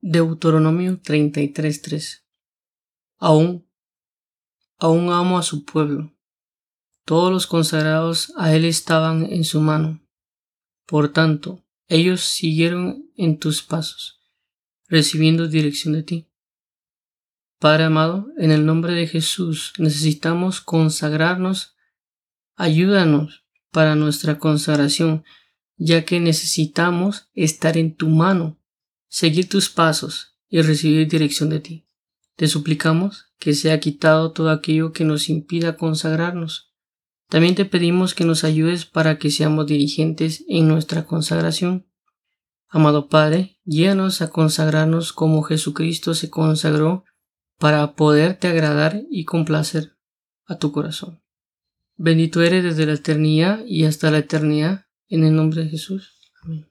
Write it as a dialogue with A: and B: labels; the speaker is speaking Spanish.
A: Deuteronomio 33:3 Aún, aún amo a su pueblo. Todos los consagrados a él estaban en su mano. Por tanto, ellos siguieron en tus pasos, recibiendo dirección de ti. Padre amado, en el nombre de Jesús necesitamos consagrarnos. Ayúdanos para nuestra consagración, ya que necesitamos estar en tu mano, seguir tus pasos y recibir dirección de ti. Te suplicamos que sea quitado todo aquello que nos impida consagrarnos. También te pedimos que nos ayudes para que seamos dirigentes en nuestra consagración. Amado Padre, guíanos a consagrarnos como Jesucristo se consagró para poderte agradar y complacer a tu corazón. Bendito eres desde la eternidad y hasta la eternidad, en el nombre de Jesús. Amén.